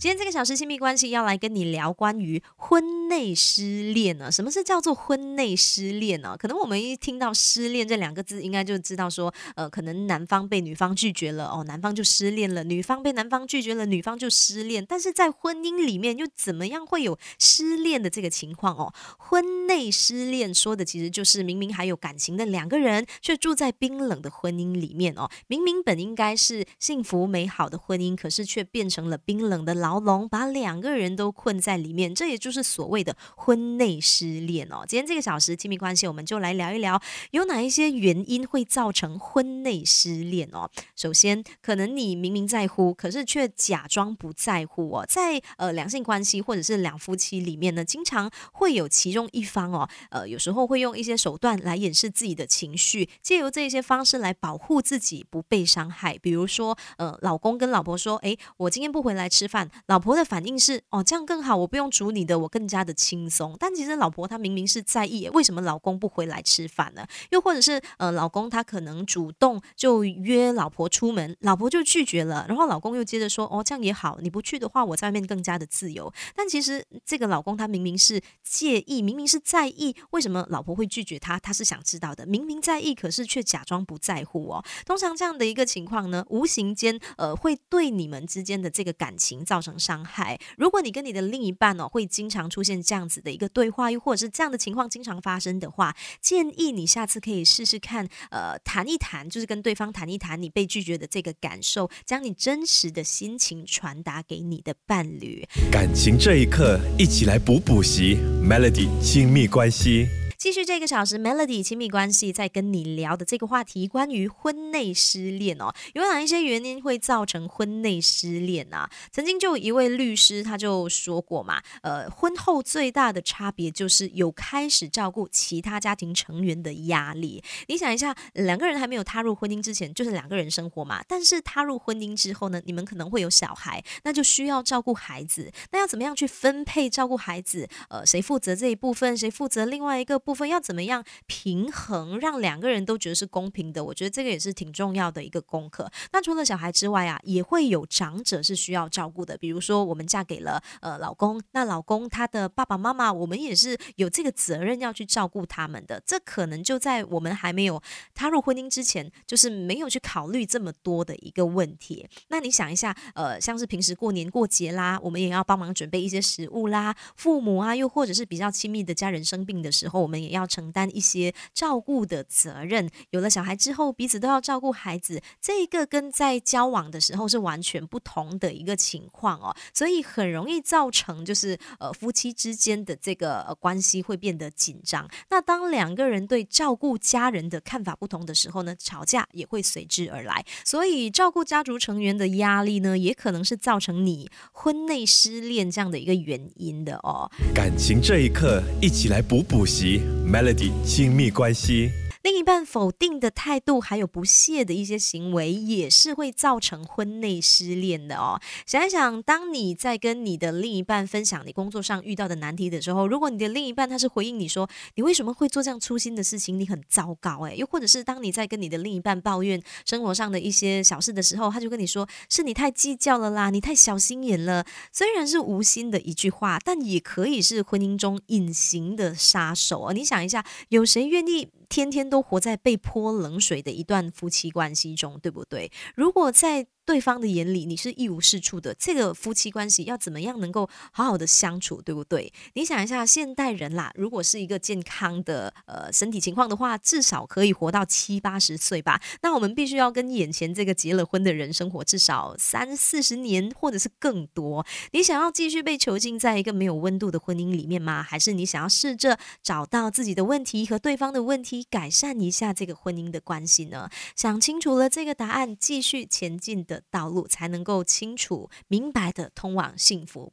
今天这个小时亲密关系要来跟你聊关于婚内失恋呢？什么是叫做婚内失恋呢？可能我们一听到失恋这两个字，应该就知道说，呃，可能男方被女方拒绝了哦，男方就失恋了；女方被男方拒绝了，女方就失恋。但是在婚姻里面，又怎么样会有失恋的这个情况哦？婚内失恋说的其实就是明明还有感情的两个人，却住在冰冷的婚姻里面哦。明明本应该是幸福美好的婚姻，可是却变成了冰冷的牢。牢笼把两个人都困在里面，这也就是所谓的婚内失恋哦。今天这个小时亲密关系，我们就来聊一聊有哪一些原因会造成婚内失恋哦。首先，可能你明明在乎，可是却假装不在乎哦。在呃两性关系或者是两夫妻里面呢，经常会有其中一方哦，呃有时候会用一些手段来掩饰自己的情绪，借由这些方式来保护自己不被伤害。比如说，呃，老公跟老婆说：“诶，我今天不回来吃饭。”老婆的反应是哦，这样更好，我不用煮你的，我更加的轻松。但其实老婆她明明是在意，为什么老公不回来吃饭呢？又或者是呃，老公他可能主动就约老婆出门，老婆就拒绝了，然后老公又接着说哦，这样也好，你不去的话，我在外面更加的自由。但其实这个老公他明明是介意，明明是在意，为什么老婆会拒绝他？他是想知道的，明明在意，可是却假装不在乎哦。通常这样的一个情况呢，无形间呃，会对你们之间的这个感情造成。伤害。如果你跟你的另一半哦，会经常出现这样子的一个对话，又或者是这样的情况经常发生的话，建议你下次可以试试看，呃，谈一谈，就是跟对方谈一谈你被拒绝的这个感受，将你真实的心情传达给你的伴侣。感情这一刻，一起来补补习，Melody 亲密关系。继续这个小时，Melody 亲密关系在跟你聊的这个话题，关于婚内失恋哦，有哪一些原因会造成婚内失恋啊？曾经就一位律师他就说过嘛，呃，婚后最大的差别就是有开始照顾其他家庭成员的压力。你想一下，两个人还没有踏入婚姻之前，就是两个人生活嘛，但是踏入婚姻之后呢，你们可能会有小孩，那就需要照顾孩子，那要怎么样去分配照顾孩子？呃，谁负责这一部分，谁负责另外一个？部分要怎么样平衡，让两个人都觉得是公平的？我觉得这个也是挺重要的一个功课。那除了小孩之外啊，也会有长者是需要照顾的。比如说，我们嫁给了呃老公，那老公他的爸爸妈妈，我们也是有这个责任要去照顾他们的。这可能就在我们还没有踏入婚姻之前，就是没有去考虑这么多的一个问题。那你想一下，呃，像是平时过年过节啦，我们也要帮忙准备一些食物啦。父母啊，又或者是比较亲密的家人生病的时候，我们也要承担一些照顾的责任。有了小孩之后，彼此都要照顾孩子，这个跟在交往的时候是完全不同的一个情况哦，所以很容易造成就是呃夫妻之间的这个关系会变得紧张。那当两个人对照顾家人的看法不同的时候呢，吵架也会随之而来。所以照顾家族成员的压力呢，也可能是造成你婚内失恋这样的一个原因的哦。感情这一刻，一起来补补习。Melody 亲密关系。一半否定的态度，还有不屑的一些行为，也是会造成婚内失恋的哦。想一想，当你在跟你的另一半分享你工作上遇到的难题的时候，如果你的另一半他是回应你说你为什么会做这样粗心的事情，你很糟糕诶，又或者是当你在跟你的另一半抱怨生活上的一些小事的时候，他就跟你说是你太计较了啦，你太小心眼了。虽然是无心的一句话，但也可以是婚姻中隐形的杀手啊！你想一下，有谁愿意？天天都活在被泼冷水的一段夫妻关系中，对不对？如果在对方的眼里，你是一无是处的。这个夫妻关系要怎么样能够好好的相处，对不对？你想一下，现代人啦，如果是一个健康的呃身体情况的话，至少可以活到七八十岁吧。那我们必须要跟眼前这个结了婚的人生活至少三四十年，或者是更多。你想要继续被囚禁在一个没有温度的婚姻里面吗？还是你想要试着找到自己的问题和对方的问题，改善一下这个婚姻的关系呢？想清楚了这个答案，继续前进的。道路才能够清楚明白的通往幸福。